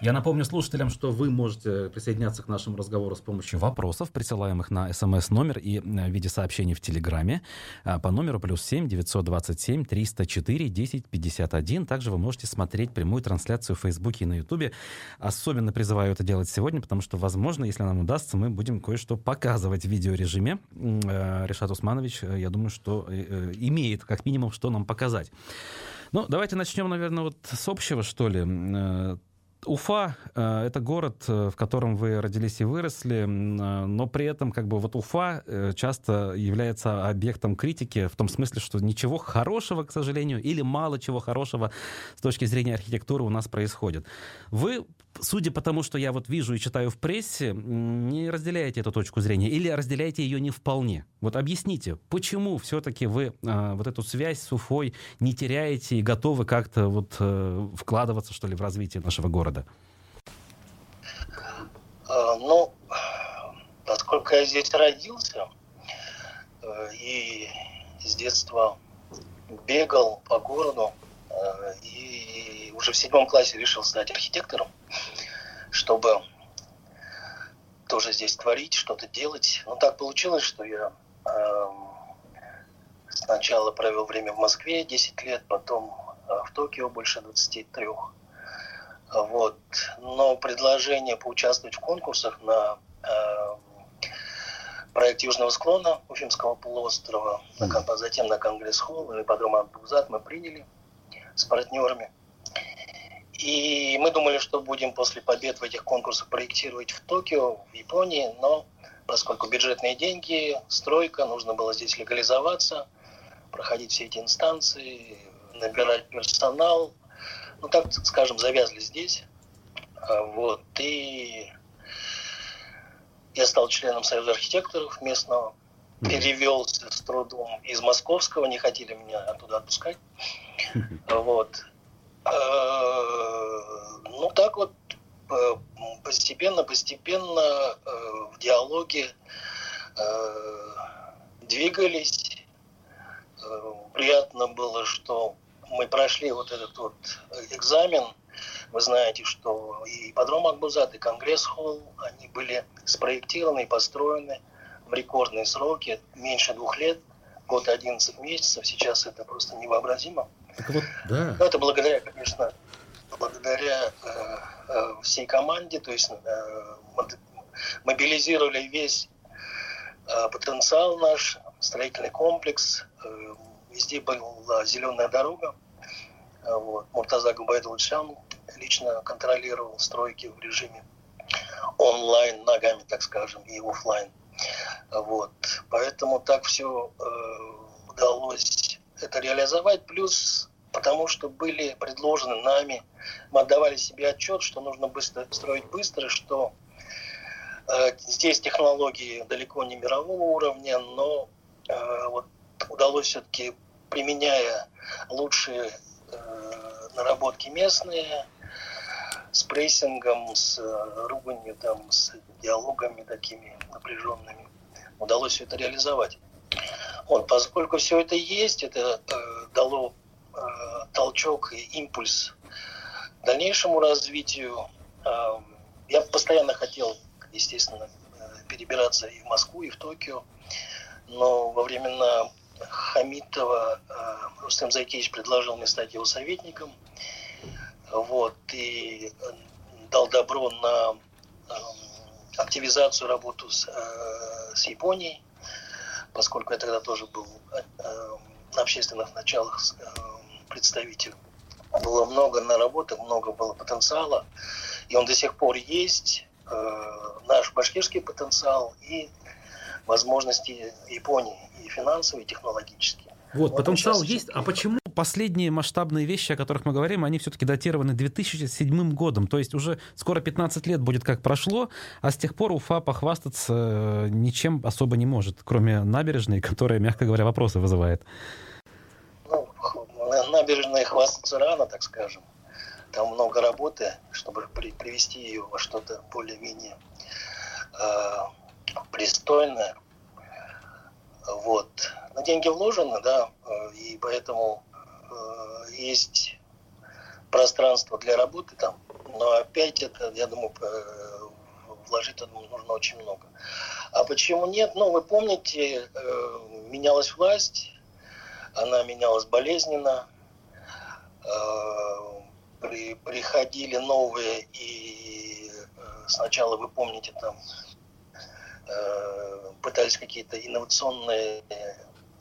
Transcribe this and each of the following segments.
Я напомню слушателям, что вы можете присоединяться к нашему разговору с помощью вопросов, присылаемых на смс-номер и э, в виде сообщений в Телеграме а, по номеру плюс 7 927 304 1051. Также вы можете смотреть прямую трансляцию в Фейсбуке и на Ютубе. Особенно призываю это делать сегодня, потому что, возможно, если нам удастся, мы будем кое-что показывать в видеорежиме. Э, Решат Усманович, э, я думаю, что имеет как минимум что нам показать. Ну, давайте начнем, наверное, вот с общего, что ли Уфа э, это город, э, в котором вы родились и выросли, э, но при этом как бы вот Уфа часто является объектом критики в том смысле, что ничего хорошего, к сожалению, или мало чего хорошего с точки зрения архитектуры у нас происходит. Вы, судя по тому, что я вот вижу и читаю в прессе, не разделяете эту точку зрения или разделяете ее не вполне. Вот объясните, почему все-таки вы вот эту связь с Уфой не теряете и готовы как-то вот вкладываться, что ли, в развитие нашего города? Города? А, ну, поскольку я здесь родился э, и с детства бегал по городу, э, и уже в седьмом классе решил стать архитектором, чтобы тоже здесь творить, что-то делать. Но так получилось, что я эм, сначала провел время в Москве 10 лет, потом э, в Токио больше 23 вот. Но предложение поучаствовать в конкурсах на э, проект Южного склона Уфимского полуострова, mm. затем на Конгресс-холл и ипподром Абдузат мы приняли с партнерами. И мы думали, что будем после побед в этих конкурсах проектировать в Токио, в Японии, но поскольку бюджетные деньги, стройка, нужно было здесь легализоваться, проходить все эти инстанции, набирать персонал, ну так скажем, завязли здесь. А, вот. И я стал членом Союза архитекторов местного, перевелся с трудом из московского, не хотели меня оттуда отпускать. Вот. А, ну так вот постепенно, постепенно в диалоге двигались. Приятно было, что мы прошли вот этот вот экзамен, вы знаете, что и подром Акбузат, и Конгресс-холл, они были спроектированы и построены в рекордные сроки, меньше двух лет, год 11 месяцев, сейчас это просто невообразимо. Так вот, да. Но это благодаря, конечно, благодаря э, э, всей команде, то есть э, мобилизировали весь э, потенциал наш, строительный комплекс, э, везде была зеленая дорога. А вот. Муртаза Губайдулчан лично контролировал стройки в режиме онлайн ногами, так скажем, и офлайн. Вот. Поэтому так все э, удалось это реализовать. Плюс потому что были предложены нами, мы отдавали себе отчет, что нужно быстро строить быстро, что э, здесь технологии далеко не мирового уровня, но э, вот удалось все-таки применяя лучшие э, наработки местные, с прессингом, с э, руганью, там, с диалогами такими напряженными, удалось все это реализовать. Вот, поскольку все это есть, это э, дало э, толчок и импульс дальнейшему развитию. Э, я постоянно хотел, естественно, э, перебираться и в Москву, и в Токио, но во времена Хамитова э, Рустем Зайкевич предложил мне стать его советником. Вот, и дал добро на э, активизацию работу с, э, с Японией, поскольку я тогда тоже был на общественных началах представитель. Было много наработок, много было потенциала, и он до сих пор есть, наш башкирский потенциал и возможности Японии и финансовые, и технологические. Вот, вот потенциал есть. А почему последние масштабные вещи, о которых мы говорим, они все-таки датированы 2007 годом? То есть уже скоро 15 лет будет как прошло, а с тех пор Уфа похвастаться э, ничем особо не может, кроме набережной, которая, мягко говоря, вопросы вызывает. Ну, набережной хвастаться рано, так скажем. Там много работы, чтобы привести ее во что-то более-менее э, пристойное, вот. Но деньги вложены, да, и поэтому э, есть пространство для работы там. Но опять это, я думаю, вложить нужно очень много. А почему нет? Ну, вы помните, э, менялась власть, она менялась болезненно, э, при, приходили новые, и сначала, вы помните, там пытались какие-то инновационные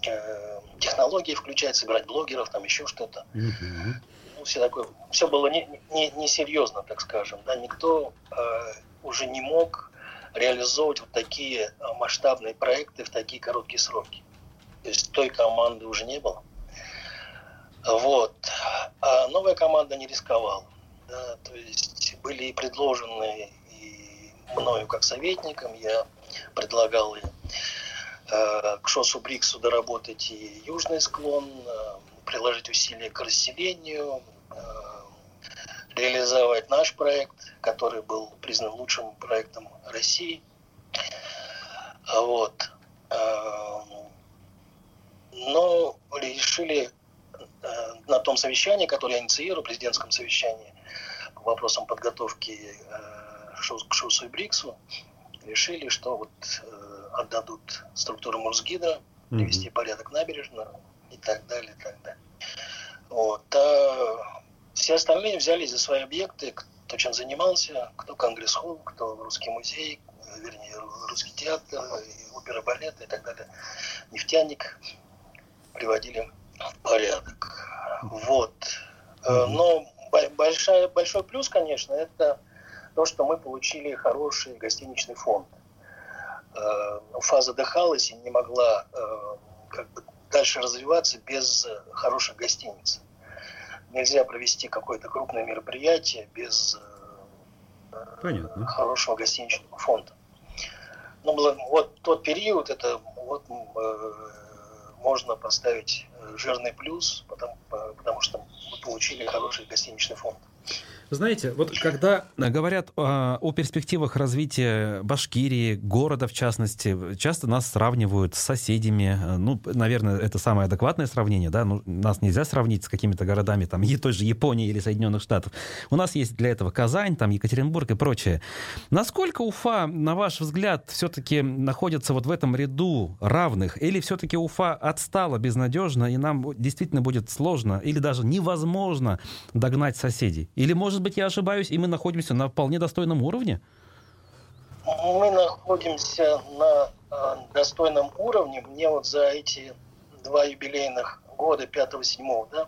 э, технологии включать, собирать блогеров, там еще что-то. Mm-hmm. Ну, все такое, все было не, не, не серьезно, так скажем, да, никто э, уже не мог реализовывать вот такие а, масштабные проекты в такие короткие сроки. То есть той команды уже не было. Вот. А новая команда не рисковала. Да, то есть были предложены и мною как советником, я предлагал э, к ШОСу Бриксу доработать и южный склон, э, приложить усилия к расселению, э, реализовать наш проект, который был признан лучшим проектом России. Вот. Эм, но решили э, на том совещании, которое я инициирую, президентском совещании по вопросам подготовки э, к ШУСу и БРИКСу, решили, что вот э, отдадут структуру Мурсгидро, привести порядок набережную и так далее, и так далее. Вот. А все остальные взялись за свои объекты, кто чем занимался, кто Конгресс-холл, кто Русский музей, вернее, Русский театр, опера балет и так далее. Нефтяник приводили в порядок. Вот. Э, но большая, большой плюс, конечно, это то, что мы получили хороший гостиничный фонд. Э, фаза дыхалась и не могла э, как бы дальше развиваться без хороших гостиниц нельзя провести какое-то крупное мероприятие без э, Понятно. хорошего гостиничного фонда. Ну, вот тот период, это вот э, можно поставить э, жирный плюс, потому, потому что мы получили хороший гостиничный фонд. Знаете, вот когда говорят о, о перспективах развития Башкирии, города в частности, часто нас сравнивают с соседями. Ну, наверное, это самое адекватное сравнение, да? Ну, нас нельзя сравнить с какими-то городами, там, той же Японии или Соединенных Штатов. У нас есть для этого Казань, там, Екатеринбург и прочее. Насколько Уфа, на ваш взгляд, все-таки находится вот в этом ряду равных? Или все-таки Уфа отстала безнадежно, и нам действительно будет сложно или даже невозможно догнать соседей? Или, может может быть, я ошибаюсь, и мы находимся на вполне достойном уровне? Мы находимся на э, достойном уровне. Мне вот за эти два юбилейных года, 5-7, да,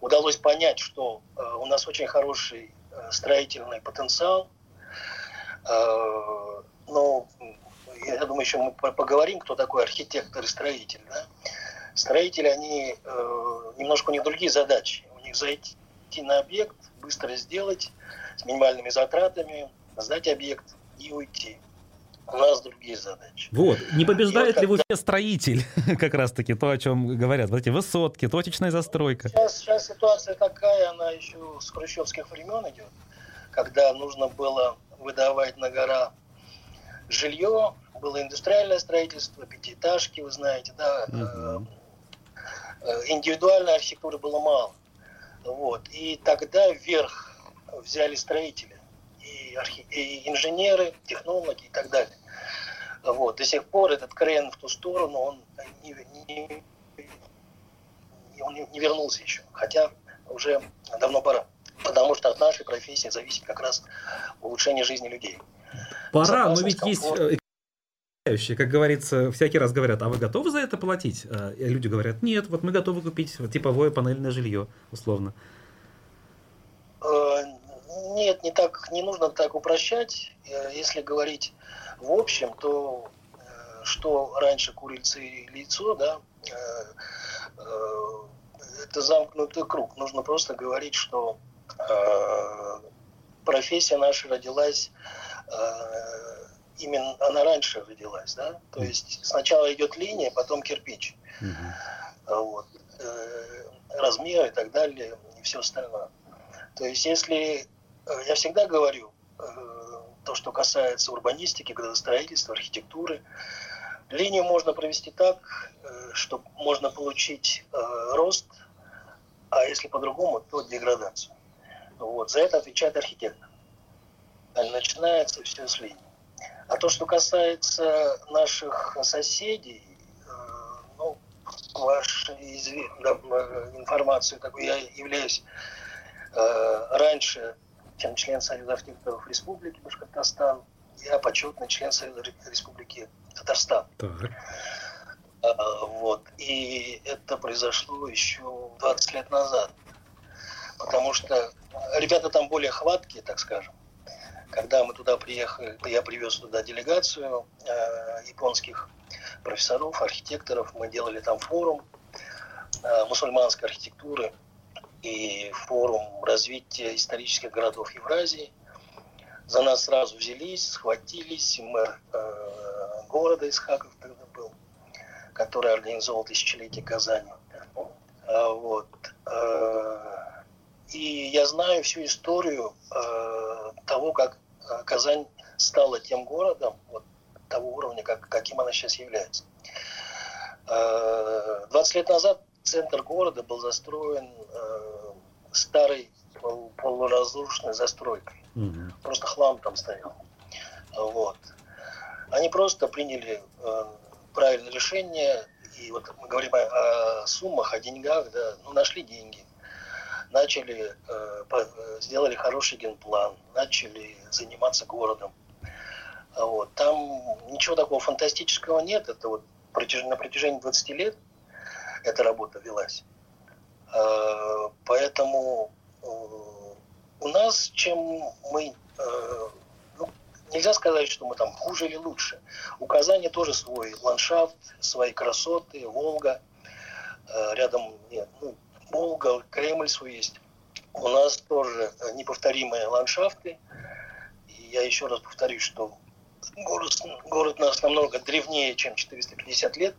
удалось понять, что э, у нас очень хороший э, строительный потенциал. Но я думаю, еще мы поговорим, кто такой архитектор и строитель. Да? Строители, они немножко у них другие задачи. У них зайти на объект, быстро сделать с минимальными затратами, сдать объект и уйти. У нас другие задачи. Вот. Не побеждает вот ли в Уфе строитель, как раз-таки то, о чем говорят, вот эти высотки, точечная застройка? Сейчас, сейчас ситуация такая, она еще с хрущевских времен идет, когда нужно было выдавать на гора жилье, было индустриальное строительство, пятиэтажки, вы знаете, да, угу. индивидуальной архитектуры было мало. Вот. И тогда вверх взяли строители, и, архи... и инженеры, технологи и так далее. Вот. До сих пор этот крен в ту сторону, он не, не, он не вернулся еще. Хотя уже давно пора. Потому что от нашей профессии зависит как раз улучшение жизни людей. Пора, но ведь есть э, как говорится, всякий раз говорят, а вы готовы за это платить? А люди говорят, нет, вот мы готовы купить типовое панельное жилье, условно. Э, нет, не так, не нужно так упрощать. Э, если говорить в общем, то что раньше курица и яйцо, да, это замкнутый круг. Нужно просто говорить, что профессия наша родилась именно она раньше родилась, да, то есть сначала идет линия, потом кирпич, uh-huh. вот, э, размер и так далее, и все остальное. То есть если, э, я всегда говорю, э, то, что касается урбанистики, градостроительства, архитектуры, линию можно провести так, чтобы можно получить рост, а если по-другому, то деградацию. Вот, за это отвечает архитектор. Начинается все с линии. А то, что касается наших соседей, э, ну, вашу информацию, такой я являюсь э, раньше, чем член Союза архитекторов Республики Башкортостан, я почетный член Союза Республики Татарстан. Так. Вот. И это произошло еще 20 лет назад. Потому что ребята там более хваткие, так скажем. Когда мы туда приехали, я привез туда делегацию э, японских профессоров, архитекторов. Мы делали там форум э, мусульманской архитектуры и форум развития исторических городов Евразии. За нас сразу взялись, схватились. Мэр э, города Исхаков тогда был, который организовал тысячелетие Казани. А, вот. Э, и я знаю всю историю э, того, как Э, Казань стала тем городом вот, того уровня, как, каким она сейчас является. 20 э, лет назад центр города был застроен э, старой полуразрушенной застройкой. Угу. Просто хлам там стоял. Вот. Они просто приняли правильное решение, и вот мы говорим о, о суммах, о деньгах, да, ну, нашли деньги начали, э, сделали хороший генплан, начали заниматься городом. Вот. Там ничего такого фантастического нет. Это вот на протяжении 20 лет эта работа велась. Э, поэтому э, у нас, чем мы... Ну, нельзя сказать, что мы там хуже или лучше. У Казани тоже свой ландшафт, свои красоты, Волга. Рядом нет, ну, Волга, Кремль свой есть. У нас тоже неповторимые ландшафты. И я еще раз повторюсь, что город, город нас намного древнее, чем 450 лет.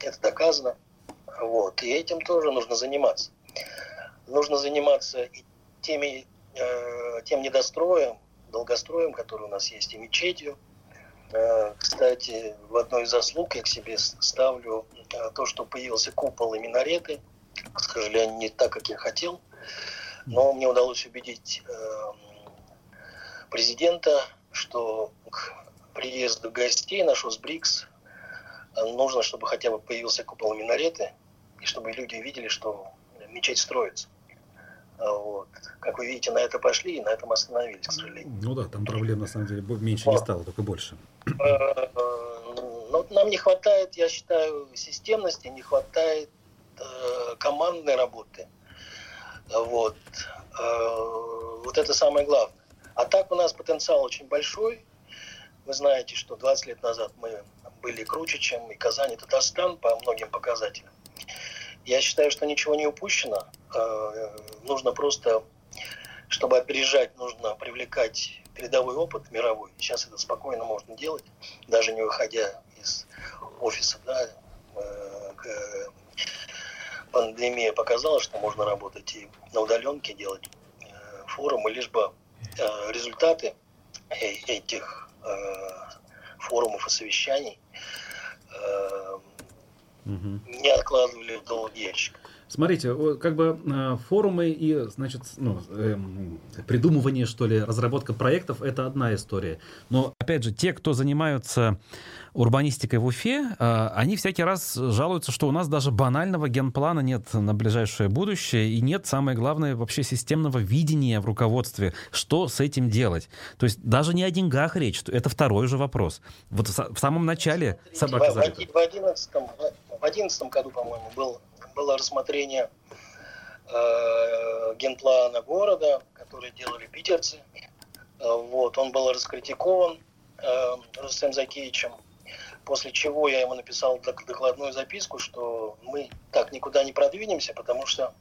Это доказано. Вот. И этим тоже нужно заниматься. Нужно заниматься и теми, э, тем недостроем, долгостроем, который у нас есть, и мечетью. Э, кстати, в одной из заслуг я к себе ставлю э, то, что появился купол и минареты – к сожалению, не так, как я хотел. Но мне удалось убедить э, президента, что к приезду гостей нашего с БРИКС э, нужно, чтобы хотя бы появился купол минареты, и чтобы люди видели, что мечеть строится. А вот. Как вы видите, на это пошли и на этом остановились, к сожалению. Ну да, там проблем на самом деле меньше вот. не стало, только больше. Э, но нам не хватает, я считаю, системности, не хватает Э, командной работы. Вот. Э, вот это самое главное. А так у нас потенциал очень большой. Вы знаете, что 20 лет назад мы были круче, чем и Казань, и Татарстан по многим показателям. Я считаю, что ничего не упущено. Э, нужно просто, чтобы опережать, нужно привлекать передовой опыт мировой. Сейчас это спокойно можно делать, даже не выходя из офиса да, пандемия показала, что можно работать и на удаленке, делать э, форумы, лишь бы э, результаты э, этих форумов и совещаний угу. не откладывали в долгий ящик. Смотрите, как бы форумы и, значит, ну, э, придумывание, что ли, разработка проектов – это одна история. Но, опять же, те, кто занимаются урбанистикой в Уфе, э, они всякий раз жалуются, что у нас даже банального генплана нет на ближайшее будущее, и нет, самое главное, вообще системного видения в руководстве, что с этим делать. То есть даже не о деньгах речь, это второй же вопрос. Вот в самом начале собака в, в, 11 в 11 году, по-моему, был, было рассмотрение э, генплана города, который делали питерцы. Э, вот, он был раскритикован э, Рустем Закеевичем. После чего я ему написал докладную записку, что мы так никуда не продвинемся, потому что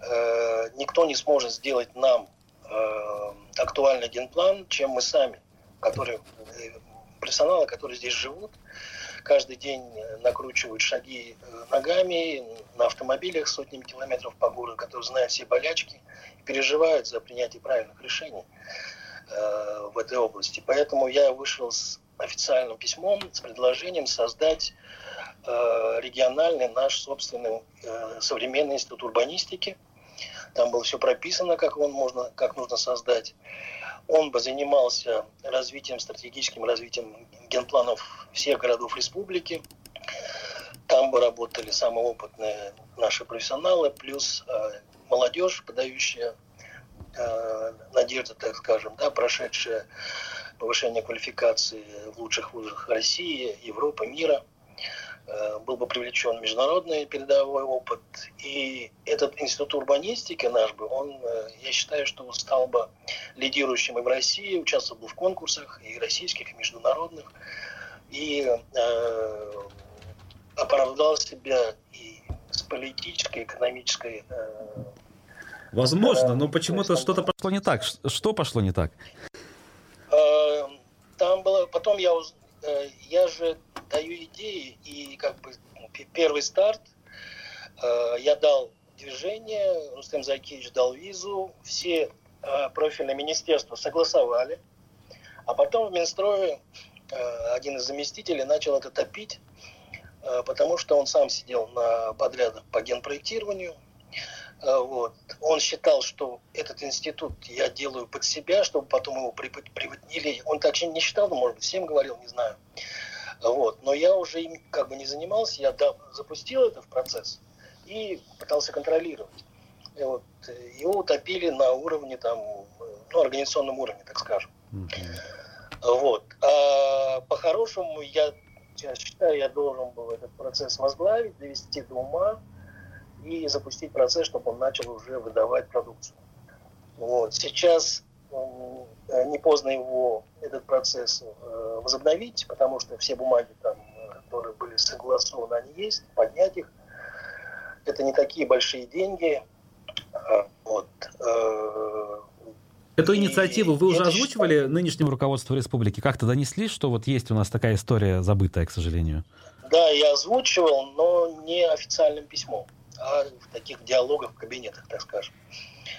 э, никто не сможет сделать нам э, актуальный генплан, чем мы сами, которые э, профессионалы, которые здесь живут, каждый день накручивают шаги э, ногами на автомобилях сотнями километров по городу, которые знают все болячки переживают за принятие правильных решений э, в этой области. Поэтому я вышел с официальным письмом с предложением создать э, региональный наш собственный э, современный институт урбанистики Там было все прописано, как он можно, как нужно создать. Он бы занимался развитием, стратегическим развитием генпланов всех городов республики. Там бы работали самые опытные наши профессионалы, плюс э, молодежь, подающая э, надежды, так скажем, да, прошедшая повышение квалификации в лучших вузах России, Европы, мира. Э, был бы привлечен международный передовой опыт. И этот институт урбанистики наш бы, он, э, я считаю, что стал бы лидирующим и в России, участвовал бы в конкурсах и российских, и международных. И э, оправдал себя и с политической, экономической э, Возможно, но почему-то что-то пошло не так. Что пошло не так? Э, там было, потом я, я же даю идеи и как бы первый старт э, я дал движение, Рустем Закич дал визу, все профильные министерства согласовали, а потом в Минстрое один из заместителей начал это топить, потому что он сам сидел на подрядах по генпроектированию, вот. Он считал, что этот институт я делаю под себя, чтобы потом его приводили. Он так не считал, но, может быть, всем говорил, не знаю. Вот. Но я уже им как бы не занимался, я запустил это в процесс и пытался контролировать. И вот, его утопили на уровне, там, ну, организационном уровне, так скажем. Mm-hmm. Вот. А по-хорошему, я, я считаю, я должен был этот процесс возглавить, довести до ума, и запустить процесс, чтобы он начал уже выдавать продукцию. Вот. Сейчас э, не поздно его, этот процесс э, возобновить, потому что все бумаги, там, которые были согласованы, они есть, поднять их. Это не такие большие деньги. Вот. Э, Эту инициативу вы уже озвучивали нынешнему руководству республики? Как-то донесли, что вот есть у нас такая история забытая, к сожалению? Да, я озвучивал, но не официальным письмом а в таких диалогах в кабинетах, так скажем.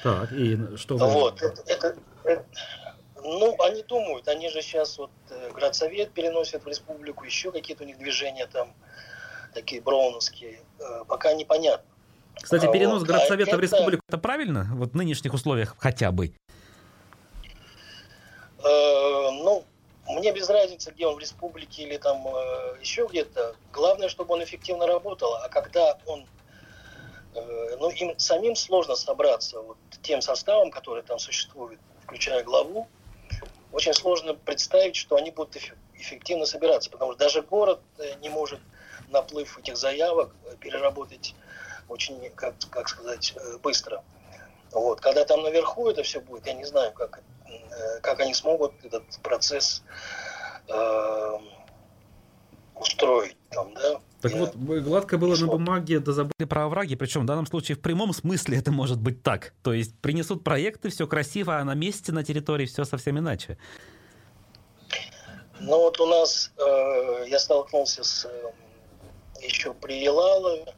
Так, и что вы... Вот, это, это, ну, они думают, они же сейчас вот э, градсовет переносят в республику, еще какие-то у них движения там, такие броуновские, э, пока непонятно. Кстати, перенос вот, градсовета а в республику, это правильно? Вот в нынешних условиях хотя бы? Э, ну, мне без разницы, где он в республике или там э, еще где-то. Главное, чтобы он эффективно работал. А когда он ну, им самим сложно собраться вот тем составом, который там существует, включая главу. Очень сложно представить, что они будут эффективно собираться, потому что даже город э, не может наплыв этих заявок э, переработать очень, как, как сказать, быстро. Вот. Когда там наверху это все будет, я не знаю, как, как они смогут этот процесс э, устроить там, да. Так я... вот, гладко было на бумаге, да забыли про овраги, причем в данном случае в прямом смысле это может быть так. То есть принесут проекты, все красиво, а на месте, на территории все совсем иначе. Ну вот у нас, э, я столкнулся с э, еще при Елалове,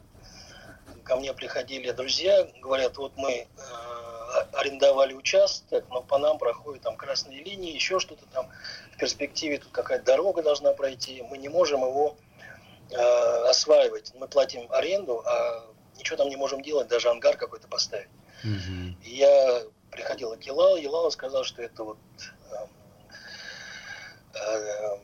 ко мне приходили друзья, говорят, вот мы э, арендовали участок, но по нам проходят там красные линии, еще что-то там, в перспективе тут какая-то дорога должна пройти, мы не можем его э, осваивать. Мы платим аренду, а ничего там не можем делать, даже ангар какой-то поставить. Угу. я приходил к Елалу, Елал сказал, что это вот э, э,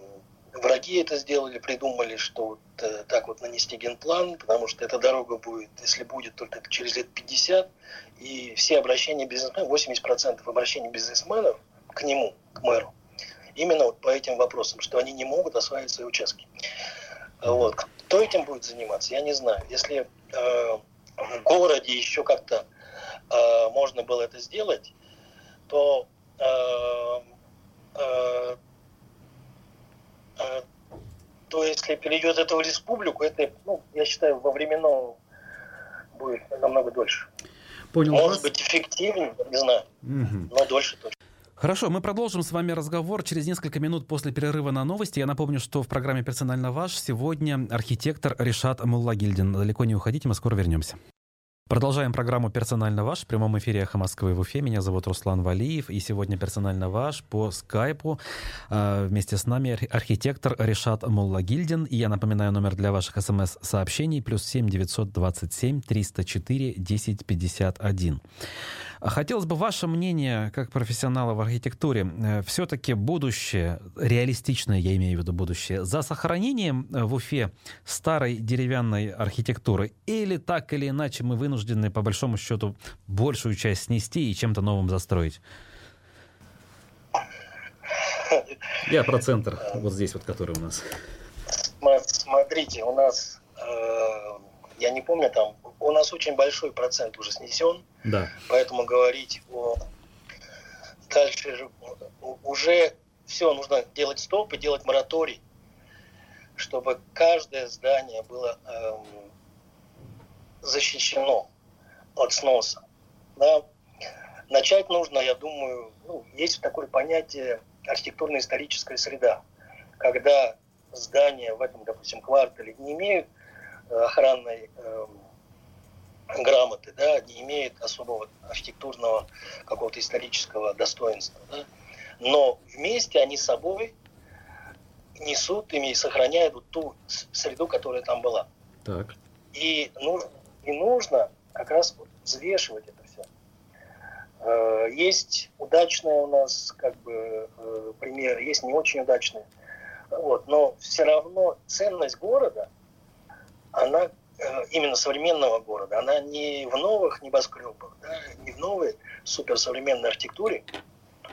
враги это сделали, придумали, что вот э, так вот нанести генплан, потому что эта дорога будет, если будет, только через лет 50, и все обращения бизнесменов, 80% обращений бизнесменов к нему, к мэру, именно вот по этим вопросам, что они не могут осваивать свои участки. Вот. Кто этим будет заниматься, я не знаю. Если э, в городе еще как-то э, можно было это сделать, то э, э, то если перейдет это в республику, это, ну, я считаю, во временном будет намного дольше. Понял Может вас. быть, эффективнее, не знаю, угу. но дольше точно. Хорошо, мы продолжим с вами разговор через несколько минут после перерыва на новости. Я напомню, что в программе «Персонально ваш» сегодня архитектор Решат Муллагильдин. Далеко не уходите, мы скоро вернемся. Продолжаем программу «Персонально ваш» в прямом эфире «Эхо Москвы» в Уфе. Меня зовут Руслан Валиев, и сегодня «Персонально ваш» по скайпу. А, вместе с нами архитектор Решат Муллагильдин. И я напоминаю номер для ваших смс-сообщений плюс 7 927 304 1051. Хотелось бы ваше мнение, как профессионала в архитектуре. Э, Все-таки будущее, реалистичное, я имею в виду будущее, за сохранением э, в Уфе старой деревянной архитектуры? Или так или иначе мы вынуждены, по большому счету, большую часть снести и чем-то новым застроить? Я про центр, вот здесь вот, который у нас. Смотрите, у нас, э, я не помню, там у нас очень большой процент уже снесен, да. поэтому говорить о дальше уже все нужно делать стоп и делать мораторий, чтобы каждое здание было эм, защищено от сноса. Да. Начать нужно, я думаю, ну, есть такое понятие архитектурно-историческая среда, когда здания в этом, допустим, квартале не имеют охранной эм, грамоты, да, не имеет особого архитектурного какого-то исторического достоинства. Да, но вместе они собой несут ими и сохраняют вот ту среду, которая там была. Так. И, нужно, и нужно как раз вот взвешивать это все. Э, есть удачные у нас как бы э, примеры, есть не очень удачные. Вот, но все равно ценность города, она Э, именно современного города, она не в новых небоскребах, да, не в новой суперсовременной архитектуре,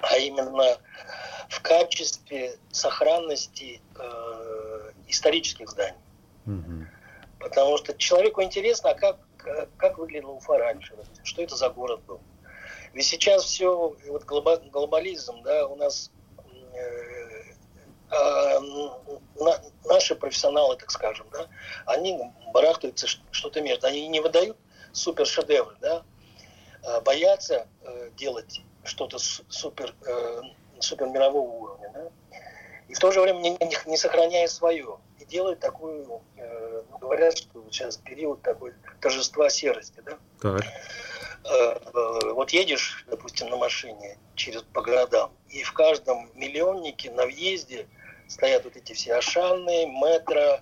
а именно в качестве сохранности э, исторических зданий. Угу. Потому что человеку интересно, а как, как выглядел Уфа раньше, что это за город был. Ведь сейчас все, вот глобализм, да, у нас э, наши профессионалы, так скажем, да, они барахтаются что-то между. Они не выдают супер шедевры, да, а боятся э, делать что-то супер, э, супер мирового уровня, да, и в то же время не, не, сохраняя свое. И делают такую, э, ну, говорят, что сейчас период такой торжества серости, да. Так. Вот едешь, допустим, на машине через по городам, и в каждом миллионнике на въезде – стоят вот эти все Ашаны, метро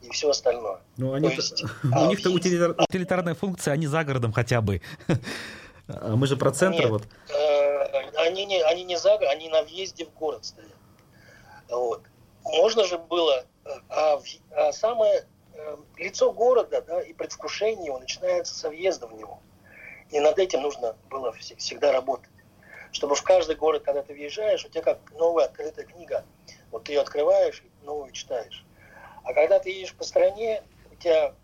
и все остальное. Ну, они есть, у них-то утилитарная функция, они за городом хотя бы. А мы же про центр Нет, вот. Э, они не, они не за они на въезде в город стоят. Вот. Можно же было, а, а самое э, лицо города, да, и предвкушение его начинается со въезда в него. И над этим нужно было всегда работать. Чтобы в каждый город, когда ты въезжаешь, у тебя как новая открытая книга – вот ты ее открываешь, новую читаешь. А когда ты едешь по стране, у тебя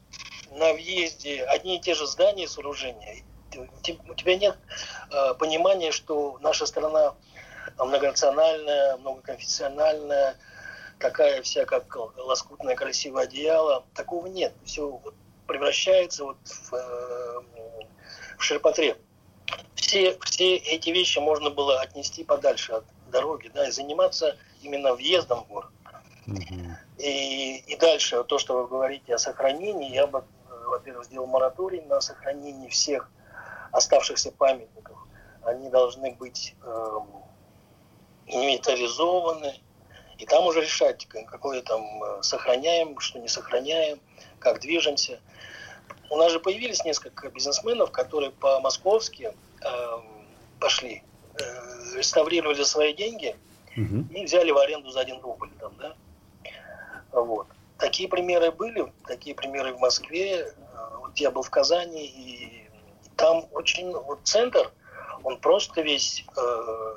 на въезде одни и те же здания, сооружения, у тебя нет э, понимания, что наша страна многонациональная, многоконфессиональная, такая вся, как лоскутное красивое одеяло. Такого нет. Все вот превращается вот в, э, в ширпотреб. Все, все эти вещи можно было отнести подальше от дороги, да, и заниматься именно въездом в город. И, и дальше то, что вы говорите о сохранении, я бы, э, во-первых, сделал мораторий на сохранение всех оставшихся памятников. Они должны быть э, инвентаризованы, и там уже решать, какое там э, сохраняем, что не сохраняем, как движемся. У нас же появились несколько бизнесменов, которые по-московски э, пошли, э, реставрировали свои деньги – угу. и взяли в аренду за один рубль там, да. Вот. Такие примеры были, такие примеры в Москве. Вот я был в Казани, и там очень вот центр, он просто весь э,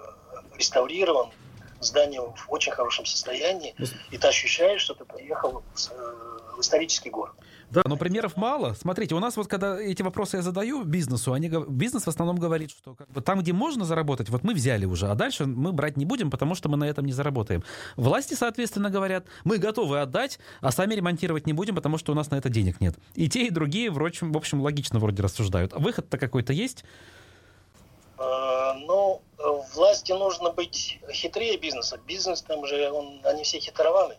реставрирован, здание в очень хорошем состоянии, и ты ощущаешь, что ты приехал э, в исторический город. Да, но примеров мало. Смотрите, у нас вот когда эти вопросы я задаю бизнесу, они, бизнес в основном говорит, что как бы там, где можно заработать, вот мы взяли уже, а дальше мы брать не будем, потому что мы на этом не заработаем. Власти, соответственно, говорят, мы готовы отдать, а сами ремонтировать не будем, потому что у нас на это денег нет. И те, и другие, в общем, в общем логично вроде рассуждают. А выход-то какой-то есть? А, ну, власти нужно быть хитрее бизнеса. Бизнес там же, он, они все хитрованы.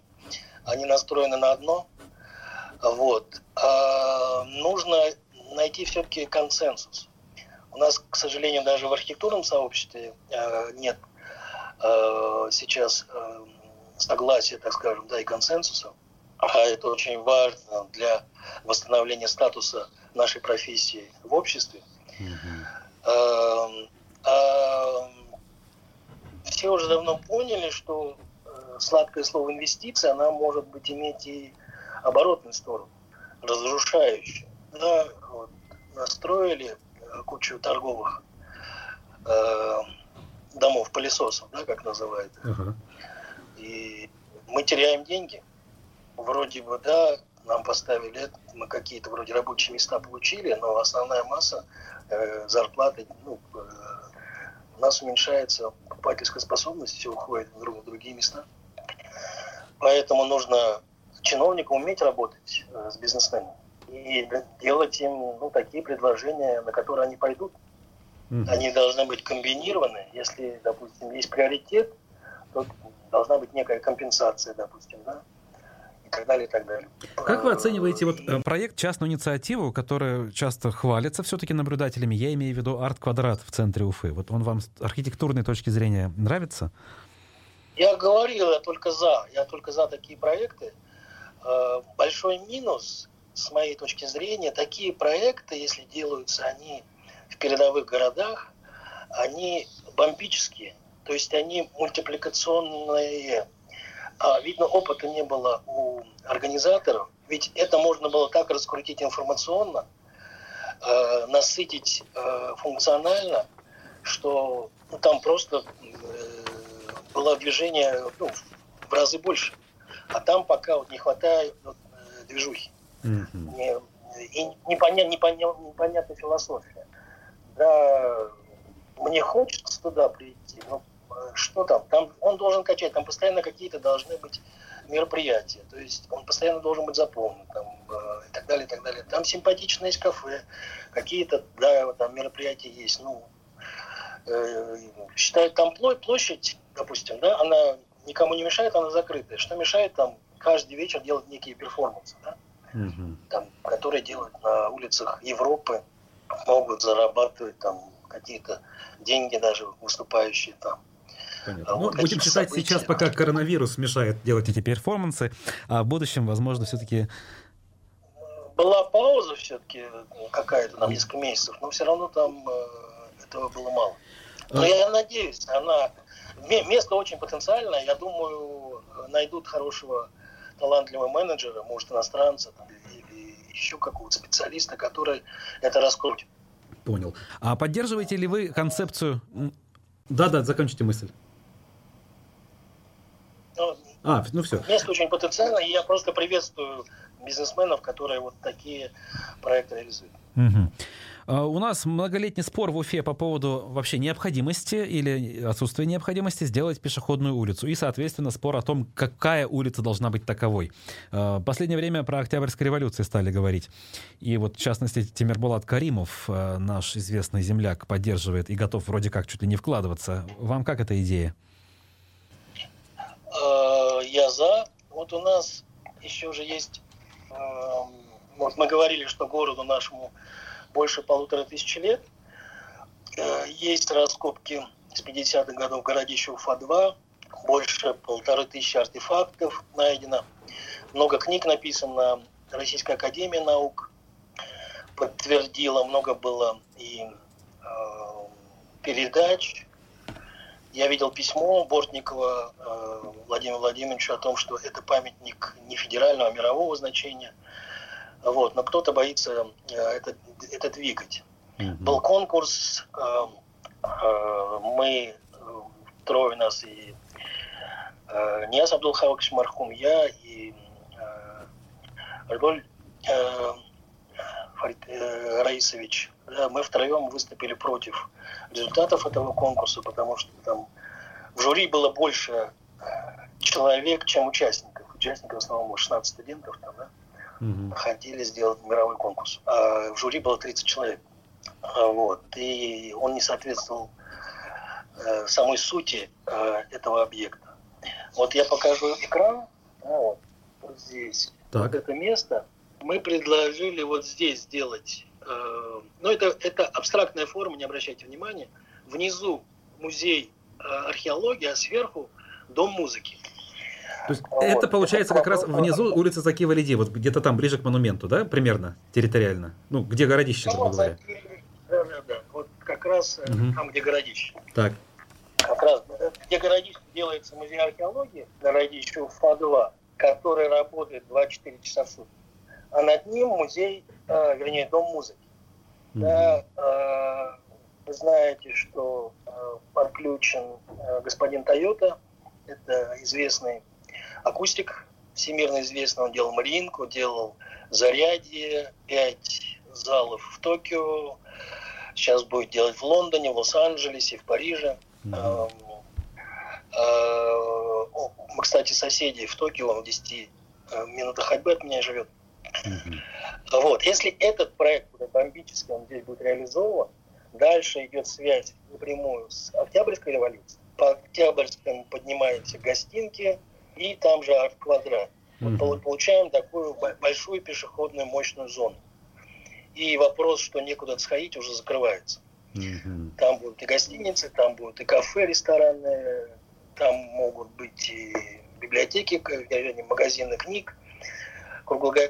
Они настроены на одно – вот. А нужно найти все-таки консенсус. У нас, к сожалению, даже в архитектурном сообществе э, нет э, сейчас э, согласия, так скажем, да, и консенсуса. А это очень важно для восстановления статуса нашей профессии в обществе. Mm-hmm. Все уже давно поняли, что э, сладкое слово инвестиция, она может быть иметь и оборотную сторону, разрушающую. Да, вот, настроили э, кучу торговых э, домов пылесосов, да, как называют. Uh-huh. И мы теряем деньги. Вроде бы, да, нам поставили, мы какие-то вроде рабочие места получили, но основная масса э, зарплаты, ну, э, у нас уменьшается покупательская способность, все уходит в, друг, в другие места. Поэтому нужно чиновникам уметь работать э, с бизнесменами и делать им ну, такие предложения, на которые они пойдут. Они должны быть комбинированы. Если, допустим, есть приоритет, то должна быть некая компенсация, допустим, да, и так далее, и так далее. Как вы оцениваете вот э, проект «Частную инициативу», который часто хвалится все-таки наблюдателями? Я имею в виду арт-квадрат в центре Уфы. Вот он вам с архитектурной точки зрения нравится? Я говорил, я только за. Я только за такие проекты. Э, большой минус, с моей точки зрения, такие проекты, если делаются они в передовых городах, они бомбические. То есть они мультипликационные. А, видно, опыта не было у организаторов. Ведь это можно было так раскрутить информационно, э, насытить э, функционально, что ну, там просто было движение ну, в разы больше. А там пока вот не хватает вот, э, движухи. Mm-hmm. Не, и непонятна, непонятна, непонятная философия. Да, мне хочется туда прийти, но что там? Там он должен качать, там постоянно какие-то должны быть мероприятия, то есть он постоянно должен быть заполнен, там, э, и так далее, и так далее. Там симпатичное есть кафе, какие-то, да, там мероприятия есть, ну, э, считают там площадь, допустим, да, она никому не мешает, она закрытая. Что мешает там каждый вечер делать некие перформансы, да, угу. там, которые делают на улицах Европы, могут зарабатывать там какие-то деньги даже выступающие там. Понятно. Ну, будем считать события. сейчас, пока коронавирус мешает делать эти перформансы, а в будущем, возможно, все-таки... Была пауза все-таки какая-то, на несколько месяцев, но все равно там э, этого было мало. Но а... я надеюсь, она... Место очень потенциальное, я думаю, найдут хорошего талантливого менеджера, может, иностранца там, или еще какого-то специалиста, который это раскрутит. Понял. А поддерживаете ли вы концепцию... Да-да, закончите мысль. Ну, а, ну все. Место очень потенциальное, и я просто приветствую бизнесменов, которые вот такие проекты реализуют. Угу. У нас многолетний спор в Уфе по поводу вообще необходимости или отсутствия необходимости сделать пешеходную улицу. И, соответственно, спор о том, какая улица должна быть таковой. А, в последнее время про Октябрьскую революцию стали говорить. И вот, в частности, Тимирбулат Каримов, а, наш известный земляк, поддерживает и готов вроде как чуть ли не вкладываться. Вам как эта идея? я за. Вот у нас еще же есть, вот мы говорили, что городу нашему больше полутора тысяч лет. Э, есть раскопки с 50-х годов городища Уфа-2, больше полторы тысячи артефактов найдено, много книг написано, Российская Академия Наук подтвердила, много было и э, передач, я видел письмо Бортникова э, Владимиру Владимировичу о том, что это памятник не федерального, а мирового значения. Вот, но кто-то боится э, это, это двигать. Mm-hmm. Был конкурс, э, э, мы, э, трое нас, и э, Ниас Абдулхавович Мархум, я и Роль э, э, Раисович мы втроем выступили против результатов этого конкурса, потому что там в жюри было больше человек, чем участников. Участников в основном 16 студентов там, да, угу. хотели сделать мировой конкурс. А в жюри было 30 человек. А вот. И он не соответствовал э, самой сути э, этого объекта. Вот я покажу экран. Вот, вот здесь. Так. Вот это место. Мы предложили вот здесь сделать но это, это абстрактная форма, не обращайте внимания. Внизу музей археологии, а сверху дом музыки. То есть вот. это получается как раз внизу улица Закива Лиди, вот где-то там ближе к монументу, да, примерно, территориально? Ну, где городище, грубо говоря. Да, да, да. Вот как раз угу. там, где городище. Так. Как раз где городище делается музей археологии, городище Уфа-2, который работает 24 часа в сутки. А над ним музей, э, вернее, дом музыки. Угу. Да, э, вы знаете, что э, подключен э, господин Тойота, это известный акустик, всемирно известный, он делал Мариинку, делал Зарядье, пять залов в Токио, сейчас будет делать в Лондоне, в Лос-Анджелесе, в Париже. Mm-hmm. Мы, кстати, соседи в Токио, он в 10 э, минутах ходьбы от меня живет. Mm-hmm. Вот. Если этот проект будет бомбический, он здесь будет реализован, дальше идет связь напрямую с Октябрьской революцией. По Октябрьскому поднимаемся гостинки, и там же арт-квадрат. Mm-hmm. Вот получаем такую большую пешеходную мощную зону. И вопрос, что некуда сходить, уже закрывается. Mm-hmm. Там будут и гостиницы, там будут и кафе, рестораны, там могут быть и библиотеки, магазины книг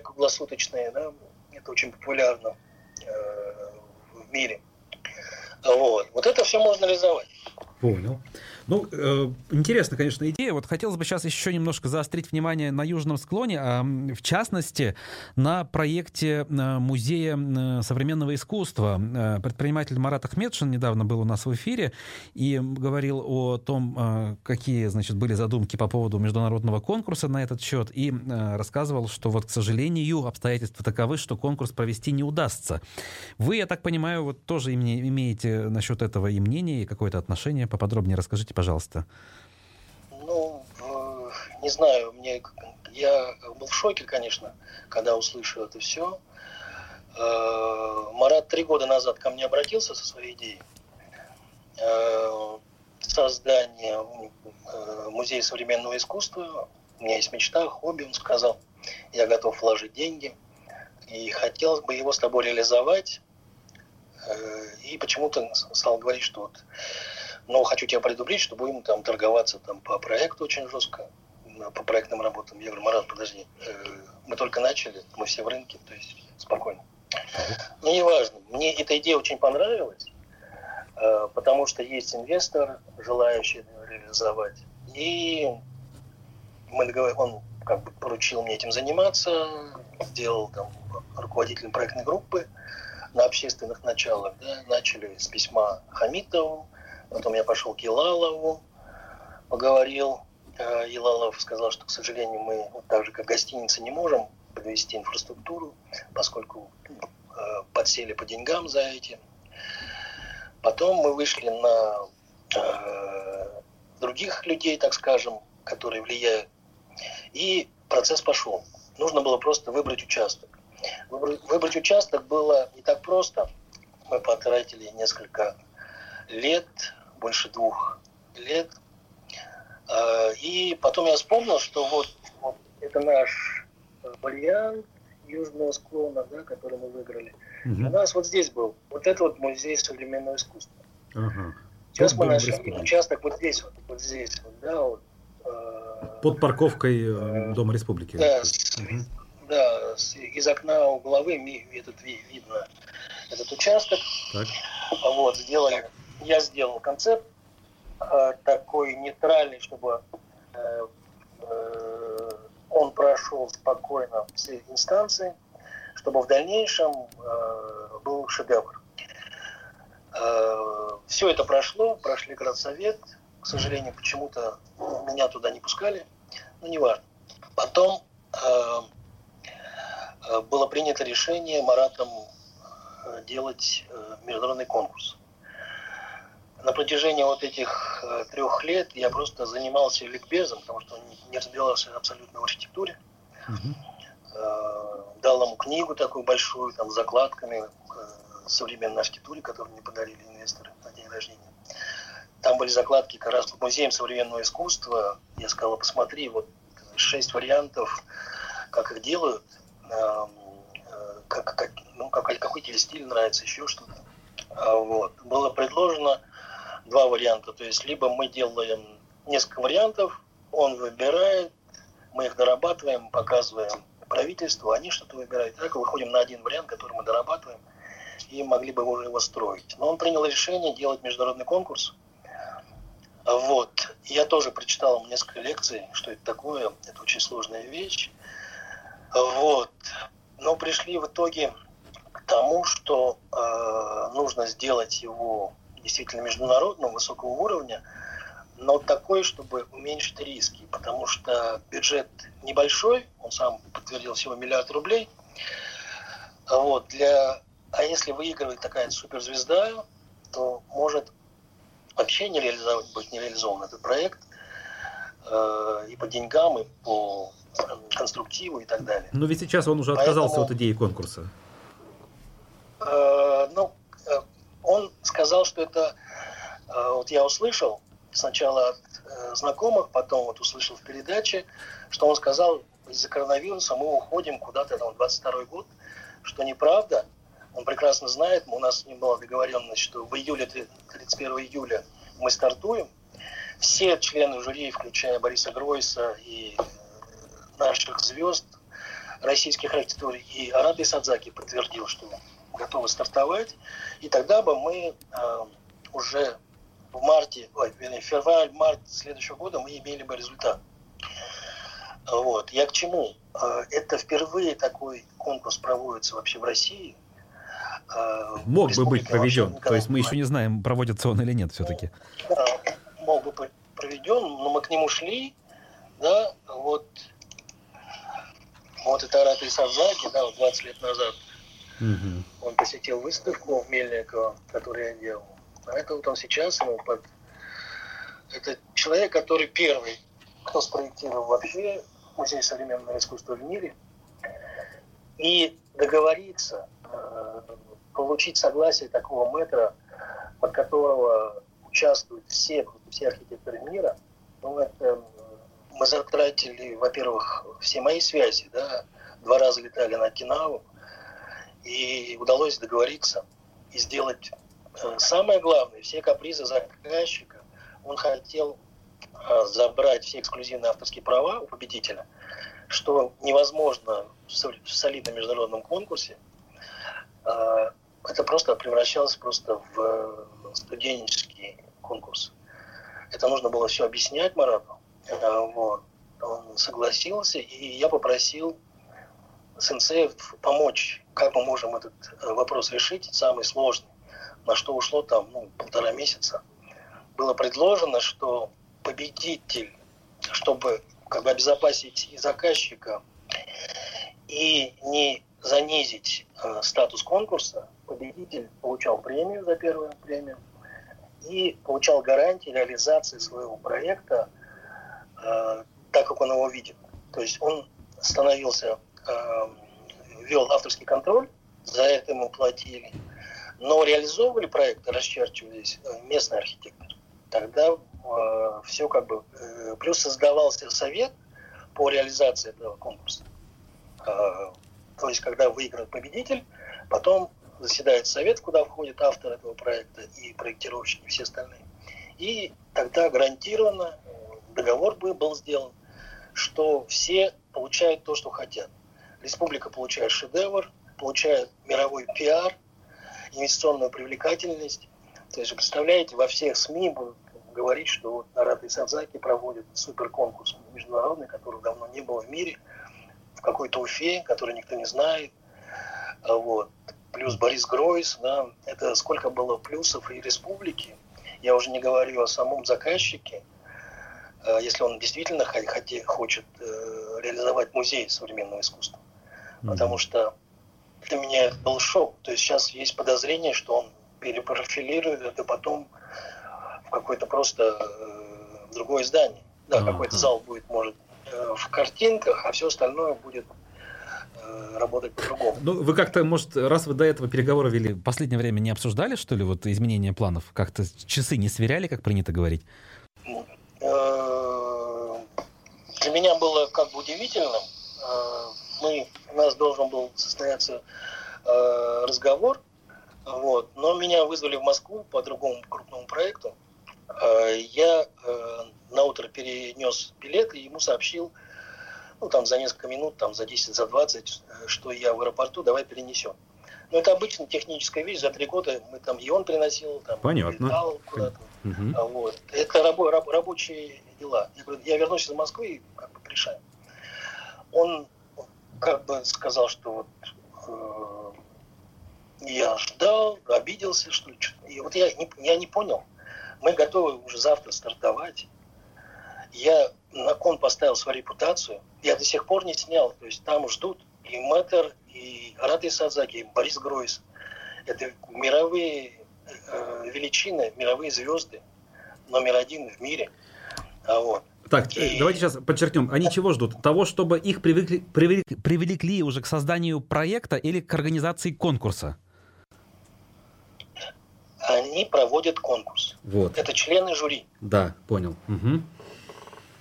круглосуточные, да, это очень популярно э, в мире. Вот. вот это все можно реализовать. Понял. Ну, э, интересно, конечно, идея. Вот хотелось бы сейчас еще немножко заострить внимание на южном склоне, а в частности на проекте э, Музея э, современного искусства. Э, предприниматель Марат Ахмедшин недавно был у нас в эфире и говорил о том, какие, значит, были задумки по поводу международного конкурса на этот счет и рассказывал, что вот, к сожалению, обстоятельства таковы, что конкурс провести не удастся. Вы, я так понимаю, вот тоже имеете насчет этого и мнение, и какое-то отношение. Поподробнее расскажите Расскажите, пожалуйста. Ну, не знаю, мне я был в шоке, конечно, когда услышал это все. Э, Марат три года назад ко мне обратился со своей идеей э, создания музея современного искусства. У меня есть мечта, хобби, он сказал. Я готов вложить деньги. И хотелось бы его с тобой реализовать. И почему-то стал говорить, что вот но хочу тебя предупредить, что будем там торговаться там по проекту очень жестко, по проектным работам. Я говорю, Марат, подожди, э, мы только начали, мы все в рынке, то есть спокойно. Ну, неважно. Мне эта идея очень понравилась, э, потому что есть инвестор, желающий реализовать. И мы он как бы поручил мне этим заниматься, сделал там руководителем проектной группы на общественных началах. Да, начали с письма Хамитову, Потом я пошел к Елалову, поговорил. Э, Елалов сказал, что, к сожалению, мы так же, как гостиница, не можем подвести инфраструктуру, поскольку э, подсели по деньгам за этим. Потом мы вышли на э, других людей, так скажем, которые влияют. И процесс пошел. Нужно было просто выбрать участок. Выбрать, выбрать участок было не так просто. Мы потратили несколько лет, больше двух лет. А, и потом я вспомнил, что вот, вот это наш вариант южного склона, да, который мы выиграли. Угу. У нас вот здесь был вот это вот музей современного искусства. Ага. Сейчас мы нашли участок вот здесь вот, вот здесь вот, да, вот. А, Под парковкой э, Дома Республики. Да, с, угу. да с, из окна угловым этот видно этот участок. Так. Вот, сделали я сделал концепт э, такой нейтральный, чтобы э, э, он прошел спокойно все инстанции, чтобы в дальнейшем э, был шедевр. Э, все это прошло, прошли градсовет, к сожалению, почему-то меня туда не пускали, но неважно. Потом э, э было принято решение Маратом э, делать международный конкурс на протяжении вот этих э, трех лет я просто занимался ликбезом, потому что не, не разбирался абсолютно в архитектуре. Uh-huh. Дал ему книгу такую большую, там, с закладками э, современной архитектуре, которую мне подарили инвесторы на день рождения. Там были закладки как раз по музеям современного искусства. Я сказал, посмотри, вот шесть вариантов, как их делают, э, как, как, ну, какой, какой тебе стиль нравится, еще что-то. А, вот. Было предложено два варианта. То есть, либо мы делаем несколько вариантов, он выбирает, мы их дорабатываем, показываем правительству, они что-то выбирают. Так выходим на один вариант, который мы дорабатываем, и могли бы уже его строить. Но он принял решение делать международный конкурс. Вот. Я тоже прочитал ему несколько лекций, что это такое. Это очень сложная вещь. Вот. Но пришли в итоге к тому, что э, нужно сделать его действительно международного, высокого уровня, но такой, чтобы уменьшить риски, потому что бюджет небольшой, он сам подтвердил всего миллиард рублей. Вот, для, а если выигрывает такая суперзвезда, то может вообще не реализовать, быть не реализован этот проект э, и по деньгам, и по конструктиву и так далее. Но ведь сейчас он уже отказался Поэтому, от идеи конкурса. Э, ну, э, он сказал, что это, э, вот я услышал сначала от э, знакомых, потом вот услышал в передаче, что он сказал, из-за коронавируса мы уходим куда-то, там, 22 год, что неправда. Он прекрасно знает, у нас не была договоренность, что в июле, 31 июля мы стартуем. Все члены жюри, включая Бориса Гройса и наших звезд, российских архитектур, и Араби Садзаки подтвердил, что готовы стартовать. И тогда бы мы э, уже в марте, ой, вернее, февраль-март следующего года мы имели бы результат. Вот. Я к чему? Э, это впервые такой конкурс проводится вообще в России. Э, мог бы быть проведен. То есть мы еще не знаем, проводится он или нет все-таки. Да, мог бы быть проведен, но мы к нему шли, да, вот, вот это Арат Исадзаки, да, вот 20 лет назад, угу. он посетил выставку в Мельниково, которую я делал. А это вот он сейчас ему под... Это человек, который первый, кто спроектировал вообще музей современного искусства в мире. И договориться, э, получить согласие такого метра, под которого участвуют все, все архитекторы мира, ну, это мы затратили, во-первых, все мои связи, да, два раза летали на Окинаву, и удалось договориться и сделать Э, самое главное, все капризы заказчика, он хотел э, забрать все эксклюзивные авторские права у победителя, что невозможно в солидном международном конкурсе. Э, это просто превращалось просто в студенческий конкурс. Это нужно было все объяснять Марату. Вот. Он согласился, и я попросил сенсеев помочь, как мы можем этот вопрос решить, самый сложный на что ушло там ну, полтора месяца, было предложено, что победитель, чтобы как бы обезопасить и заказчика, и не занизить э, статус конкурса, победитель получал премию за первую премию и получал гарантии реализации своего проекта э, так, как он его видит. То есть он становился, э, вел авторский контроль, за это ему платили, но реализовывали проект, расчерчивались э, местные архитекторы. Тогда э, все как бы... Э, плюс создавался совет по реализации этого конкурса. Э, то есть, когда выиграл победитель, потом заседает совет, куда входит автор этого проекта и проектировщики, и все остальные. И тогда гарантированно э, договор был, был сделан, что все получают то, что хотят. Республика получает шедевр, получает мировой пиар, инвестиционную привлекательность. То есть, представляете, во всех СМИ будут говорить, что вот Нарат Исадзаки проводит суперконкурс международный, которого давно не было в мире, в какой-то Уфе, который никто не знает. А вот. Плюс Борис Гройс, да, это сколько было плюсов и республики. Я уже не говорю о самом заказчике, а если он действительно хочет э, реализовать музей современного искусства. Потому что для меня это был шок. То есть сейчас есть подозрение, что он перепрофилирует это потом в какое-то просто э, другое здание. Да, uh-huh. какой-то зал будет, может, э, в картинках, а все остальное будет э, работать по-другому. Ну, вы как-то, может, раз вы до этого переговоры вели, в последнее время не обсуждали, что ли, вот изменение планов? Как-то часы не сверяли, как принято говорить? Э, для меня было как бы удивительным. Мы, у нас должен был состояться э, разговор, вот, но меня вызвали в Москву по другому крупному проекту. Э, я э, на утро перенес билет и ему сообщил, ну, там, за несколько минут, там, за 10, за 20, э, что я в аэропорту, давай перенесем. Ну, это обычная техническая вещь, за три года мы там, и он приносил, там, Понятно. летал куда-то. Угу. Вот. Это рабо- раб- рабочие дела. Я говорю, я вернусь из Москвы и как бы решаем. Он как бы сказал, что вот э, я ждал, обиделся, что ли. И вот я не, я не понял. Мы готовы уже завтра стартовать. Я на кон поставил свою репутацию. Я до сих пор не снял. То есть там ждут и Мэтр, и Рады Садзаки, и Борис Гройс. Это мировые э, величины, мировые звезды, номер один в мире. А вот. Так, и... давайте сейчас подчеркнем. Они чего ждут? Того, чтобы их привлекли, привлекли, привлекли уже к созданию проекта или к организации конкурса? Они проводят конкурс. Вот. Это члены жюри. Да, понял. Угу.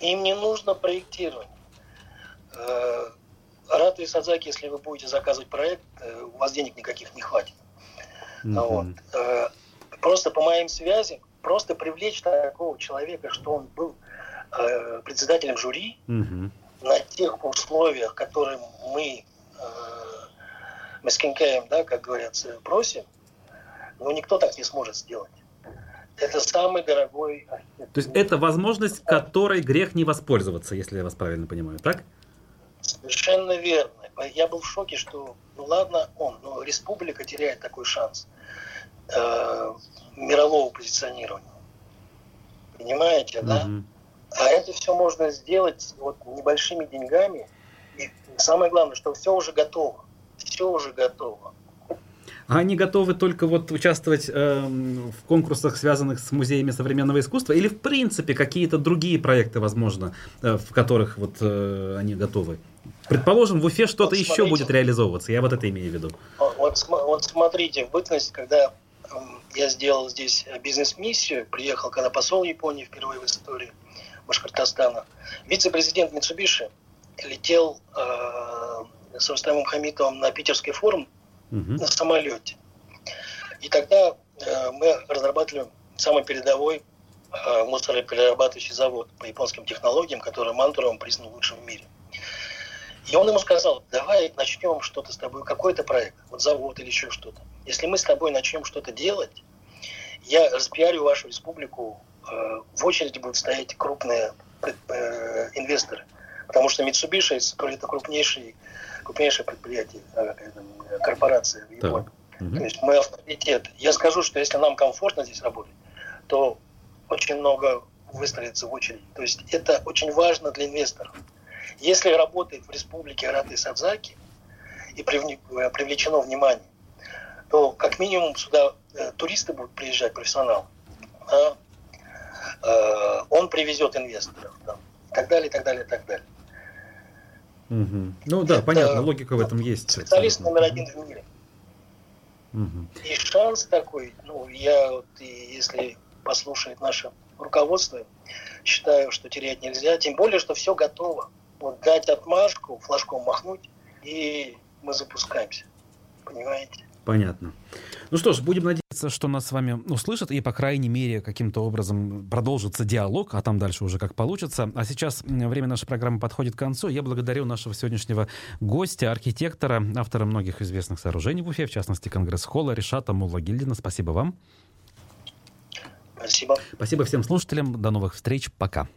Им не нужно проектировать. Раты и Садзаки, если вы будете заказывать проект, у вас денег никаких не хватит. Угу. Вот. Просто по моим связям, просто привлечь такого человека, что он был э, председателем жюри угу. на тех условиях, которые мы, э, мы с Кинкаем, да, как говорится, просим, но никто так не сможет сделать. Это самый дорогой То есть это возможность, которой грех не воспользоваться, если я вас правильно понимаю, так? Совершенно верно. Я был в шоке, что, ну ладно, он, но республика теряет такой шанс э, мирового позиционирования. Понимаете, да? Мгм. А это все можно сделать вот небольшими деньгами. И самое главное, что все уже готово. Все уже готово. А они готовы только вот участвовать эм, в конкурсах, связанных с музеями современного искусства, или в принципе какие-то другие проекты, возможно, э, в которых вот э, они готовы? Предположим, в Уфе что-то Вот еще смотрите. будет реализовываться. Я вот это имею в виду. Вот, вот см- вот смотрите, в бытность, когда эм, я сделал здесь э, бизнес-миссию, приехал когда посол Японии впервые в истории Башкортостана, вице-президент Митсубиши летел э, с Рустамом Хамитовым на питерский форум Мгм. на самолете. И тогда э, мы разрабатывали самый передовой э, мусороперерабатывающий завод по японским технологиям, который Мантуровым признан лучшим в мире. И он ему сказал, давай начнем что-то с тобой, какой-то проект, вот завод или еще что-то. Если мы с тобой начнем что-то делать, я распиарю вашу республику, в очереди будут стоять крупные э, инвесторы. Потому что Mitsubishi это крупнейший, крупнейшее предприятие, э, э, корпорация в Японии. Мгм. То есть мы авторитет. Я скажу, что если нам комфортно здесь работать, то очень много выстроится в очередь. То есть это очень важно для инвесторов. Если работает в республике Араты Садзаки и э, привлечено внимание, то как минимум сюда э, туристы будут приезжать, профессионалы. а, э, он привезет инвесторов там, и так далее, и так далее, и так далее. Мгм. Ну да, Это понятно, логика в этом есть. Специалист абсолютно. номер один в мире. Мгм. И шанс такой, ну, я вот, и если послушает наше руководство, считаю, что терять нельзя, тем более, что все готово. Вот дать отмашку, флажком махнуть, и мы запускаемся. Понимаете? Понятно. Ну что ж, будем надеяться, что нас с вами услышат и, по крайней мере, каким-то образом продолжится диалог, а там дальше уже как получится. А сейчас время нашей программы подходит к концу. Я благодарю нашего сегодняшнего гостя, архитектора, автора многих известных сооружений в Уфе, в частности, Конгресс-холла Решата Муллагильдина. Спасибо вам. Спасибо. Спасибо всем слушателям. До новых встреч. Пока.